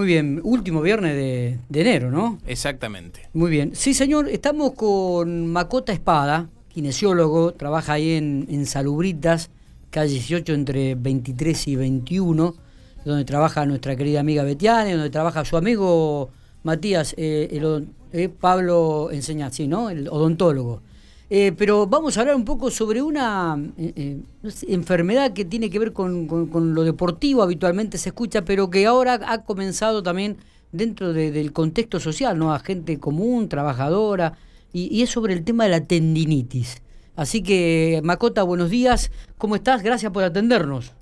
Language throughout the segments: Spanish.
Muy bien, último viernes de, enero, ¿no? Exactamente. Muy bien. Sí, señor, estamos con Macota Espada, kinesiólogo, trabaja ahí en, Salubritas, calle 18 entre 23 y 21, donde trabaja nuestra querida amiga Betiane, donde trabaja su amigo Matías, eh, el, eh, Pablo Enseña, sí, ¿no? El odontólogo. Eh, pero vamos a hablar un poco sobre una eh, eh, enfermedad que tiene que ver con, lo deportivo, habitualmente se escucha, pero que ahora ha comenzado también dentro del contexto social, ¿no? A gente común, trabajadora, y, es sobre el tema de la tendinitis. Así que, Macota, buenos días, ¿cómo estás? Gracias por atendernos.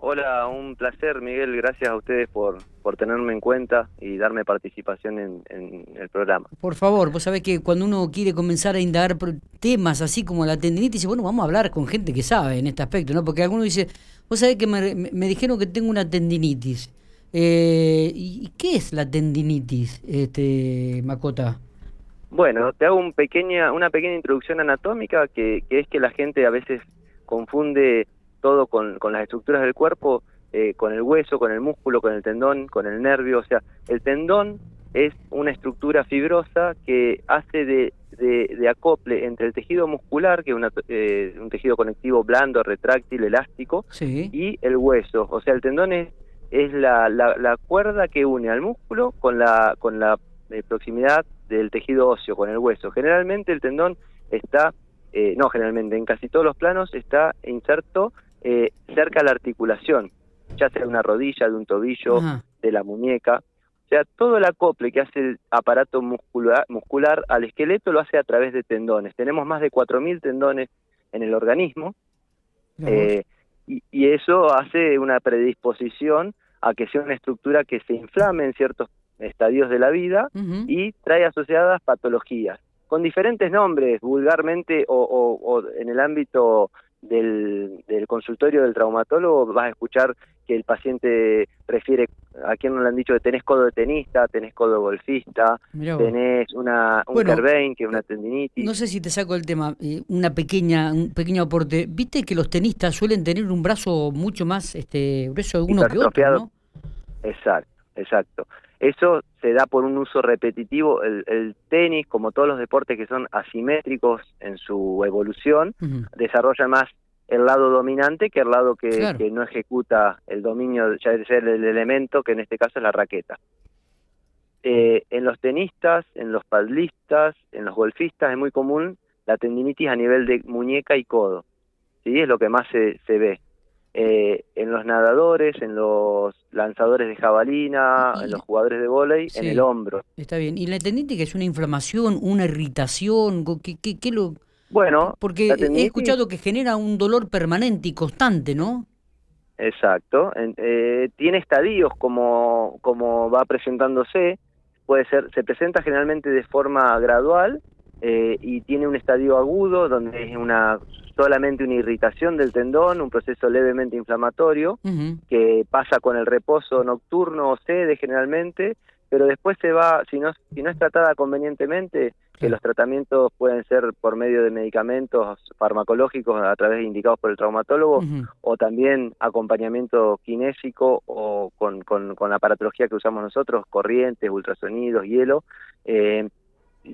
Hola, un placer, Miguel. Gracias a ustedes por, por tenerme en cuenta y darme participación en, el programa. Por favor, vos sabés que cuando uno quiere comenzar a indagar temas así como la tendinitis, bueno, vamos a hablar con gente que sabe en este aspecto, ¿no? Porque alguno dice, vos sabés que me, dijeron que tengo una tendinitis. Eh, ¿Y qué es la tendinitis, este Macota? Bueno, te hago un pequeña, una pequeña introducción anatómica que, que es que la gente a veces confunde todo con, con las estructuras del cuerpo, eh, con el hueso, con el músculo, con el tendón, con el nervio. O sea, el tendón es una estructura fibrosa que hace de, de, acople entre el tejido muscular, que es eh, un tejido conectivo blando, retráctil, elástico, y el hueso. O sea, el tendón es, es la, la, cuerda que une al músculo con la, con la eh, proximidad del tejido óseo, con el hueso. Generalmente el tendón está, no generalmente, en casi todos los planos está inserto eh, cerca a la articulación, ya sea de una rodilla, de un tobillo, de la muñeca. O sea, todo el acople que hace el aparato muscular, muscular al esqueleto lo hace a través de tendones. Tenemos más de 4.000 tendones en el organismo eh, y, eso hace una predisposición a que sea una estructura que se inflame en ciertos estadios de la vida y trae asociadas patologías, con diferentes nombres, vulgarmente o en el ámbito del, del, consultorio del traumatólogo vas a escuchar que el paciente refiere, a quien no le han dicho que tenés codo de tenista, tenés codo de golfista, tenés una, un bueno, que es una tendinitis. No sé si te saco el tema, eh, una pequeña, un pequeño aporte. ¿Viste que los tenistas suelen tener un brazo mucho más este, grueso uno que otro, ¿no? Exacto, exacto. Eso se da por un uso repetitivo. El, tenis, como todos los deportes que son asimétricos en su evolución, desarrolla más el lado dominante que el lado que, no ejecuta el dominio, ya es el elemento, que en este caso es la raqueta. Eh, en los tenistas, en los padlistas, en los golfistas es muy común la tendinitis a nivel de muñeca y codo. ¿sí? Es lo que más se, se ve. Eh, en los nadadores, en los lanzadores de jabalina, en los jugadores de vóley, en el hombro. Está bien. ¿Y la tendinitis que es una inflamación, una irritación? ¿Qué, qué, qué lo...? Bueno, porque he escuchado que genera un dolor permanente y constante, ¿no? Exacto. Eh, tiene estadios como, como va presentándose. Puede ser, se presenta generalmente de forma gradual eh, y tiene un estadio agudo donde es una solamente una irritación del tendón, un proceso levemente inflamatorio que pasa con el reposo nocturno o sede generalmente, pero después se va, si no, si no es tratada convenientemente, que los tratamientos pueden ser por medio de medicamentos farmacológicos a través de indicados por el traumatólogo o también acompañamiento kinésico o con, con, con, la aparatología que usamos nosotros, corrientes, ultrasonidos, hielo, eh,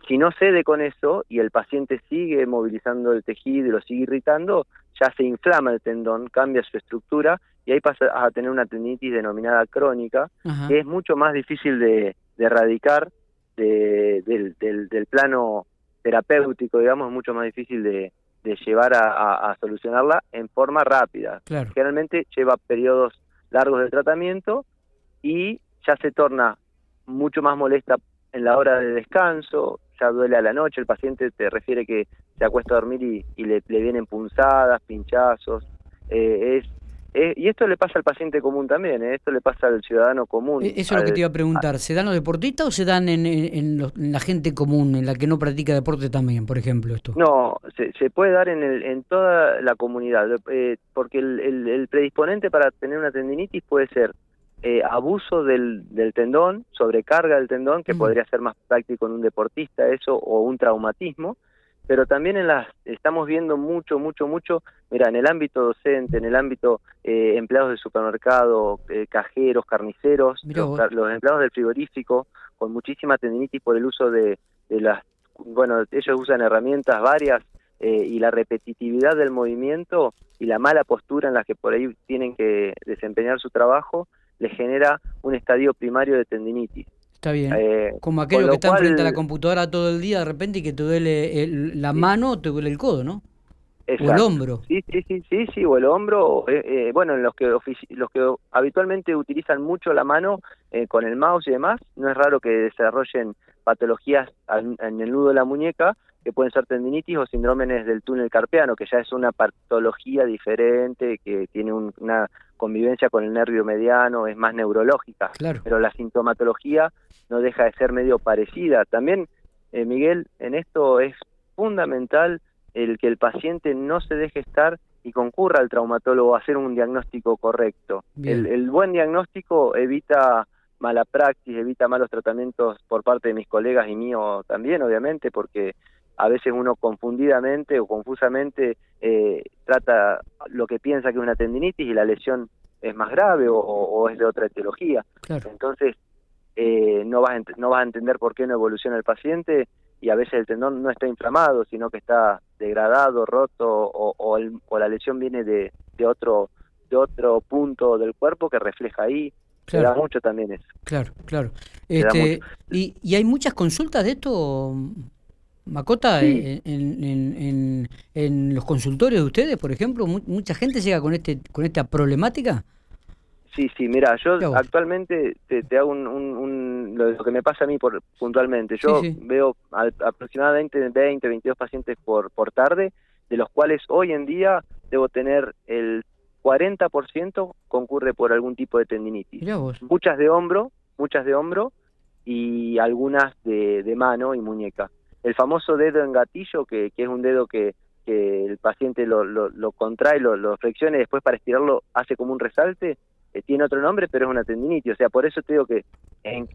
si no cede con eso y el paciente sigue movilizando el tejido y lo sigue irritando, ya se inflama el tendón, cambia su estructura y ahí pasa a tener una tendinitis denominada crónica, que es mucho más difícil de, erradicar del, del, plano terapéutico, digamos, es mucho más difícil de, llevar a, solucionarla en forma rápida. Generalmente lleva periodos largos de tratamiento y ya se torna mucho más molesta en la hora de descanso, ya duele a la noche, el paciente te refiere que se acuesta a dormir y, le, vienen punzadas, pinchazos. Eh, es, y esto le pasa al paciente común también, eh, esto le pasa al ciudadano común. E, eso es lo que te iba a preguntar, ¿se dan los deportistas o se dan en, la gente común, en la que no practica deporte también, por ejemplo? esto No, se, puede dar en, el, en toda la comunidad, eh, porque el, el predisponente para tener una tendinitis puede ser eh, abuso del, del, tendón, sobrecarga del tendón, que podría ser más práctico en un deportista eso, o un traumatismo, pero también en las estamos viendo mucho, mucho, mucho, mira, en el ámbito docente, en el ámbito eh, empleados de supermercado, eh, cajeros, carniceros, los, empleados del frigorífico, con muchísima tendinitis por el uso de, de las, bueno, ellos usan herramientas varias eh, y la repetitividad del movimiento y la mala postura en la que por ahí tienen que desempeñar su trabajo les genera un estadio primario de tendinitis. Está bien. Eh, Como aquello que está frente a la computadora todo el día de repente y que te duele la mano o te duele el codo, ¿no? O el hombro. Sí, sí, sí, sí, sí o el hombro. Eh, eh, bueno, en los que los que habitualmente utilizan mucho la mano con el mouse y demás, no es raro que desarrollen patologías en el nudo de la muñeca que pueden ser tendinitis o síndromes del túnel carpeano, que ya es una patología diferente, que tiene una convivencia con el nervio mediano, es más neurológica. Claro. Pero la sintomatología no deja de ser medio parecida. También, eh, Miguel, en esto es fundamental el que el paciente no se deje estar y concurra al traumatólogo a hacer un diagnóstico correcto. El, el, buen diagnóstico evita mala praxis, evita malos tratamientos por parte de mis colegas y mío también, obviamente, porque a veces uno confundidamente o confusamente eh, trata lo que piensa que es una tendinitis y la lesión es más grave o, es de otra etiología. Entonces, eh, no, vas a no vas a entender por qué no evoluciona el paciente y a veces el tendón no está inflamado, sino que está degradado, roto o, o, la lesión viene de, de, otro, de otro punto del cuerpo que refleja ahí. Claro. da mucho también eso. Claro, claro. Este, y, ¿Y hay muchas consultas de esto, Macota, en, en, en, los consultorios de ustedes, por ejemplo, mucha gente llega con este con esta problemática. Sí, sí, mira, yo actualmente te, hago un, lo, que me pasa a mí por, puntualmente. Yo veo aproximadamente 20, 22 pacientes por, por tarde, de los cuales hoy en día debo tener el 40% concurre por algún tipo de tendinitis. Muchas de hombro, muchas de hombro y algunas de, de mano y muñeca el famoso dedo en gatillo, que, que es un dedo que, que el paciente lo, lo, contrae, lo, lo, flexiona y después para estirarlo hace como un resalte, eh, tiene otro nombre, pero es una tendinitis. O sea, por eso te digo que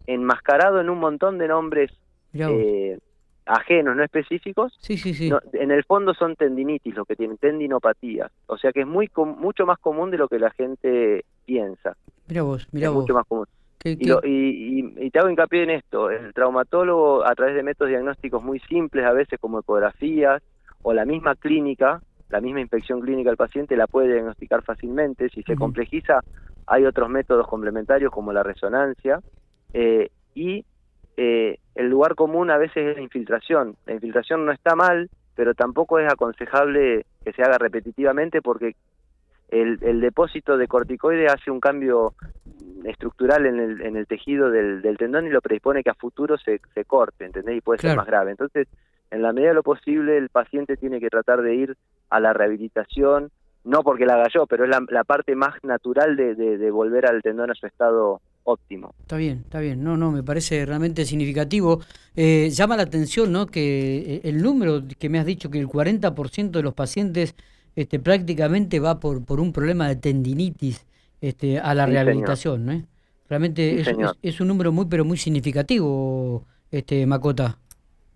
enmascarado en un montón de nombres eh, ajenos, no específicos, sí, sí, sí. en el fondo son tendinitis lo que tienen, tendinopatías. O sea que es muy mucho más común de lo que la gente piensa. Mira vos, mira vos. Mucho más común. Y, te hago hincapié en esto, el traumatólogo a través de métodos diagnósticos muy simples, a veces como ecografías o la misma clínica, la misma inspección clínica del paciente la puede diagnosticar fácilmente, si se complejiza hay otros métodos complementarios como la resonancia eh, y eh, el lugar común a veces es la infiltración, la infiltración no está mal, pero tampoco es aconsejable que se haga repetitivamente porque el, el depósito de corticoide hace un cambio estructural en el, en el tejido del, del, tendón y lo predispone que a futuro se, se corte, ¿entendés? Y puede ser más grave. Entonces, en la medida de lo posible, el paciente tiene que tratar de ir a la rehabilitación, no porque la haga yo, pero es la, la parte más natural de, de, volver al tendón a su estado óptimo. Está bien, está bien. No, no, me parece realmente significativo. Eh, llama la atención, ¿no? Que eh, el número que me has dicho que el 40% de los pacientes este, prácticamente va por, por un problema de tendinitis este, a la rehabilitación, ¿no? Realmente es, un número muy, pero muy significativo, este Macota.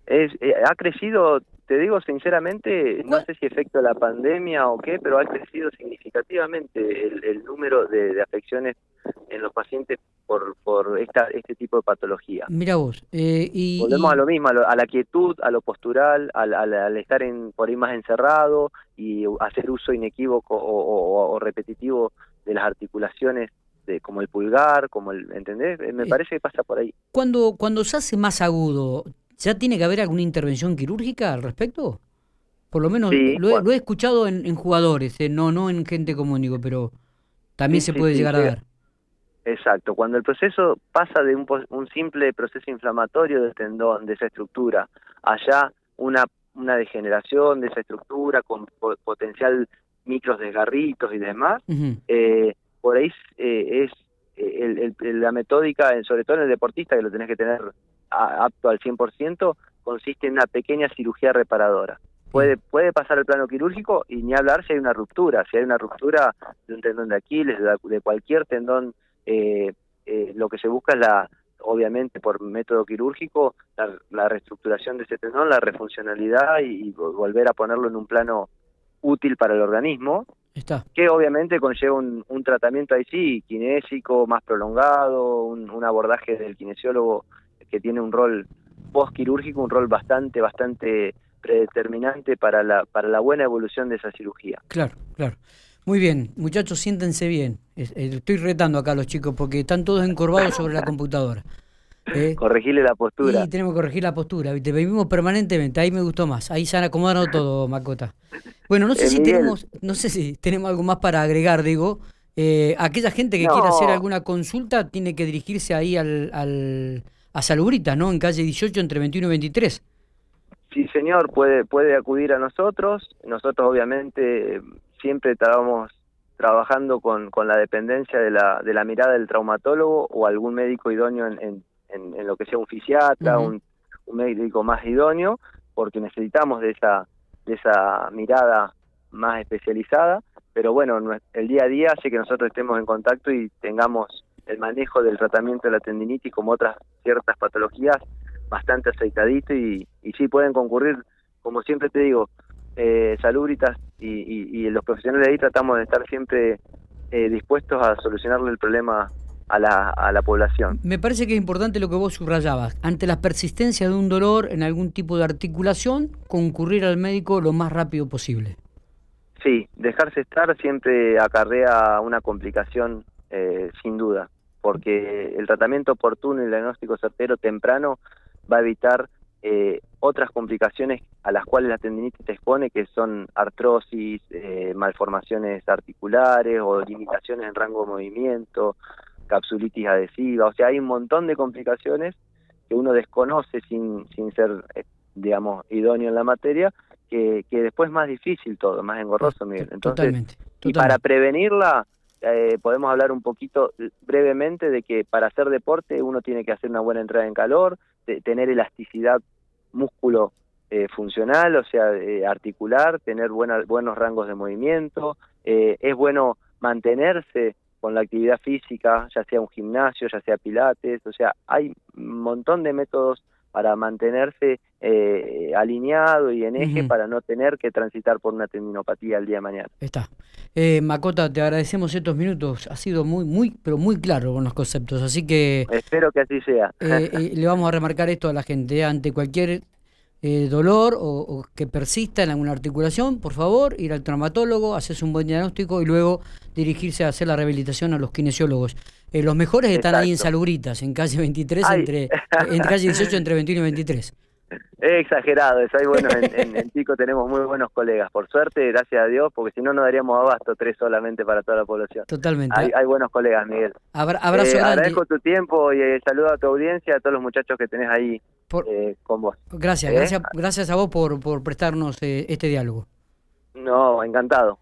Es, eh, ha crecido, te digo sinceramente, no sé si efecto de la pandemia o qué, pero ha crecido significativamente el, número de, afecciones en los pacientes por, por esta, este tipo de patología. Mira vos. Eh, y, Volvemos a lo mismo, a, la quietud, a lo postural, al, al, estar en, por ahí más encerrado y hacer uso inequívoco o repetitivo de las articulaciones de, como el pulgar, como el, ¿entendés? Me eh, parece que pasa por ahí. Cuando, cuando se hace más agudo, ¿ya tiene que haber alguna intervención quirúrgica al respecto? Por lo menos lo, he, escuchado en, jugadores, eh, no, no en gente común, digo, pero también se puede llegar a ver. Exacto, cuando el proceso pasa de un, un simple proceso inflamatorio del tendón, de esa estructura, allá una, una degeneración de esa estructura con potencial micros desgarritos y demás, eh, por ahí eh, es eh, la metódica, sobre todo en el deportista, que lo tenés que tener apto al 100%, consiste en una pequeña cirugía reparadora. Puede, puede pasar el plano quirúrgico y ni hablar si hay una ruptura, si hay una ruptura de un tendón de Aquiles, de, cualquier tendón, lo que se busca es la obviamente por método quirúrgico, la, reestructuración de ese tendón, la refuncionalidad y, volver a ponerlo en un plano útil para el organismo, Está. que obviamente conlleva un, tratamiento ahí sí, kinésico, más prolongado, un, abordaje del kinesiólogo que tiene un rol postquirúrgico, un rol bastante, bastante predeterminante para la, para la buena evolución de esa cirugía. Claro, claro. Muy bien, muchachos, siéntense bien. Eh, estoy retando acá a los chicos porque están todos encorvados sobre la computadora. ¿eh? Corregirle la postura. Sí, tenemos que corregir la postura, ¿viste? Vivimos permanentemente, ahí me gustó más. Ahí se han acomodado todo, Macota. Bueno, no sé eh, si tenemos, no sé si tenemos algo más para agregar, digo. Eh, aquella gente que quiera hacer alguna consulta tiene que dirigirse ahí al, al, a Salubrita, ¿no? En calle 18 entre 21 y 23. Sí, señor, puede, puede acudir a nosotros. Nosotros obviamente siempre estábamos trabajando con, con la dependencia de la, de la mirada del traumatólogo o algún médico idóneo en, en, en, lo que sea un fisiatra, un, un, médico más idóneo, porque necesitamos de esa, de esa mirada más especializada, pero bueno, el día a día hace que nosotros estemos en contacto y tengamos el manejo del tratamiento de la tendinitis como otras ciertas patologías bastante aceitadito y, y sí pueden concurrir, como siempre te digo, eh, Salubritas y, los profesionales de ahí tratamos de estar siempre eh, dispuestos a solucionarle el problema a la, a la población. Me parece que es importante lo que vos subrayabas. Ante la persistencia de un dolor en algún tipo de articulación, concurrir al médico lo más rápido posible. Sí, dejarse estar siempre acarrea una complicación eh, sin duda, porque el tratamiento oportuno y el diagnóstico certero temprano va a evitar eh, otras complicaciones a las cuales la tendinitis te expone, que son artrosis, eh, malformaciones articulares o limitaciones en rango de movimiento, capsulitis adhesiva, o sea, hay un montón de complicaciones que uno desconoce sin, sin ser, eh, digamos, idóneo en la materia, que, que después es más difícil todo, más engorroso, Miguel. Entonces, y para prevenirla, podemos hablar un poquito brevemente de que para hacer deporte uno tiene que hacer una buena entrada en calor, de tener elasticidad músculo eh, funcional, o sea, eh, articular, tener buenos rangos de movimiento. Eh, es bueno mantenerse con la actividad física, ya sea un gimnasio, ya sea pilates, o sea, hay un montón de métodos para mantenerse alineado y en eje para no tener que transitar por una tendinopatía el día de mañana. Está. Macota, te agradecemos estos minutos. Ha sido muy, muy, pero muy claro con los conceptos, así que... Espero que así sea. le vamos a remarcar esto a la gente. Ante cualquier eh, dolor o, que persista en alguna articulación, por favor, ir al traumatólogo, hacerse un buen diagnóstico y luego dirigirse a hacer la rehabilitación a los kinesiólogos. Eh, los mejores están ahí en Salubritas, en calle 23, entre, en calle 18 entre 21 y 23. Es exagerado, eso hay bueno, en, en, Pico tenemos muy buenos colegas, por suerte, gracias a Dios, porque si no, no daríamos abasto tres solamente para toda la población. Totalmente. Hay, buenos colegas, Miguel. abrazo eh, Agradezco tu tiempo y eh, saludo a tu audiencia, a todos los muchachos que tenés ahí eh, con vos. Gracias, gracias, gracias a vos por, por prestarnos este diálogo. No, encantado.